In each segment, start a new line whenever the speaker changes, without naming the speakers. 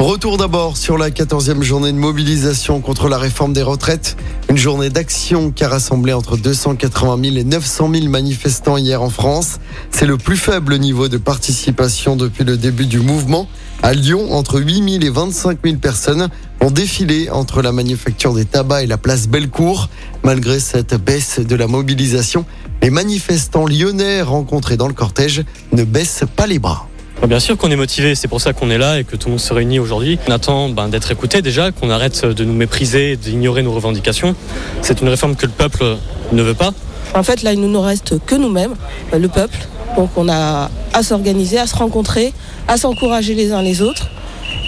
Retour d'abord sur la 14e journée de mobilisation contre la réforme des retraites. Une journée d'action qui a rassemblé entre 280 000 et 900 000 manifestants hier en France. C'est le plus faible niveau de participation depuis le début du mouvement. À Lyon, entre 8 000 et 25 000 personnes ont défilé entre la manufacture des tabacs et la place Bellecour. Malgré cette baisse de la mobilisation, les manifestants lyonnais rencontrés dans le cortège ne baissent pas les bras.
Bien sûr qu'on est motivé, c'est pour ça qu'on est là et que tout le monde se réunit aujourd'hui. On attend ben, d'être écouté déjà, qu'on arrête de nous mépriser, d'ignorer nos revendications. C'est une réforme que le peuple ne veut pas.
En fait, là, il ne nous reste que nous-mêmes, le peuple. Donc on a à s'organiser, à se rencontrer, à s'encourager les uns les autres.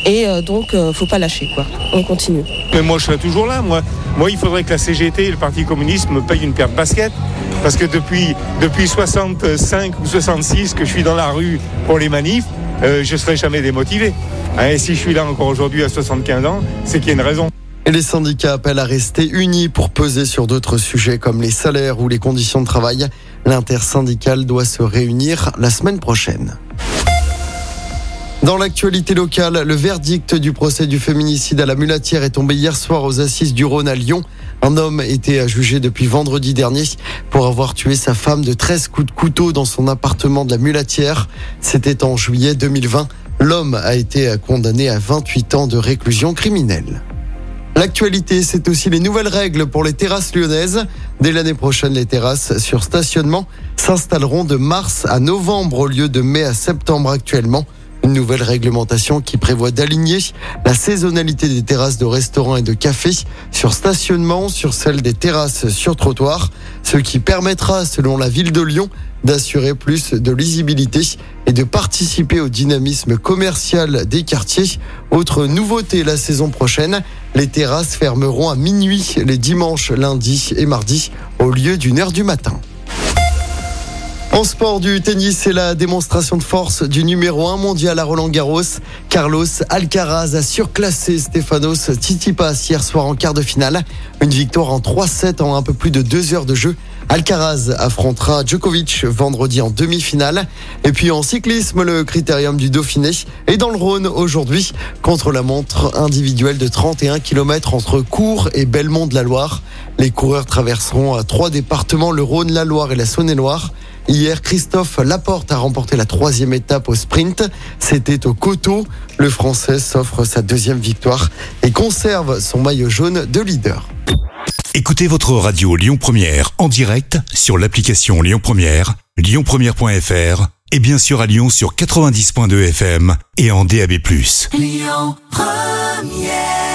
Et euh, donc, euh, faut pas lâcher, quoi. On continue.
Mais moi, je serai toujours là. Moi, moi, il faudrait que la CGT et le Parti communiste me payent une paire de baskets. Parce que depuis, depuis 65 ou 66 que je suis dans la rue pour les manifs, euh, je ne serai jamais démotivé. Hein, et si je suis là encore aujourd'hui à 75 ans, c'est qu'il y a une raison.
Et les syndicats appellent à rester unis pour peser sur d'autres sujets comme les salaires ou les conditions de travail. L'intersyndicale doit se réunir la semaine prochaine. Dans l'actualité locale, le verdict du procès du féminicide à la Mulatière est tombé hier soir aux assises du Rhône à Lyon. Un homme était jugé depuis vendredi dernier pour avoir tué sa femme de 13 coups de couteau dans son appartement de la Mulatière. C'était en juillet 2020. L'homme a été condamné à 28 ans de réclusion criminelle. L'actualité, c'est aussi les nouvelles règles pour les terrasses lyonnaises. Dès l'année prochaine, les terrasses sur stationnement s'installeront de mars à novembre au lieu de mai à septembre actuellement. Une nouvelle réglementation qui prévoit d'aligner la saisonnalité des terrasses de restaurants et de cafés sur stationnement sur celle des terrasses sur trottoir, ce qui permettra, selon la ville de Lyon, d'assurer plus de lisibilité et de participer au dynamisme commercial des quartiers. Autre nouveauté la saison prochaine, les terrasses fermeront à minuit les dimanches, lundis et mardis au lieu d'une heure du matin. En sport du tennis, c'est la démonstration de force du numéro 1 mondial à Roland Garros. Carlos Alcaraz a surclassé Stefanos Tsitsipas hier soir en quart de finale. Une victoire en 3-7 en un peu plus de deux heures de jeu. Alcaraz affrontera Djokovic vendredi en demi-finale. Et puis en cyclisme, le critérium du Dauphiné est dans le Rhône aujourd'hui contre la montre individuelle de 31 km entre Cours et Belmont de la Loire. Les coureurs traverseront trois départements, le Rhône, la Loire et la Saône-et-Loire. Hier, Christophe Laporte a remporté la troisième étape au sprint. C'était au coteau. Le Français s'offre sa deuxième victoire et conserve son maillot jaune de leader.
Écoutez votre radio Lyon Première en direct sur l'application Lyon Première, lyonpremière.fr et bien sûr à Lyon sur 90.2 FM et en DAB+. Lyon Première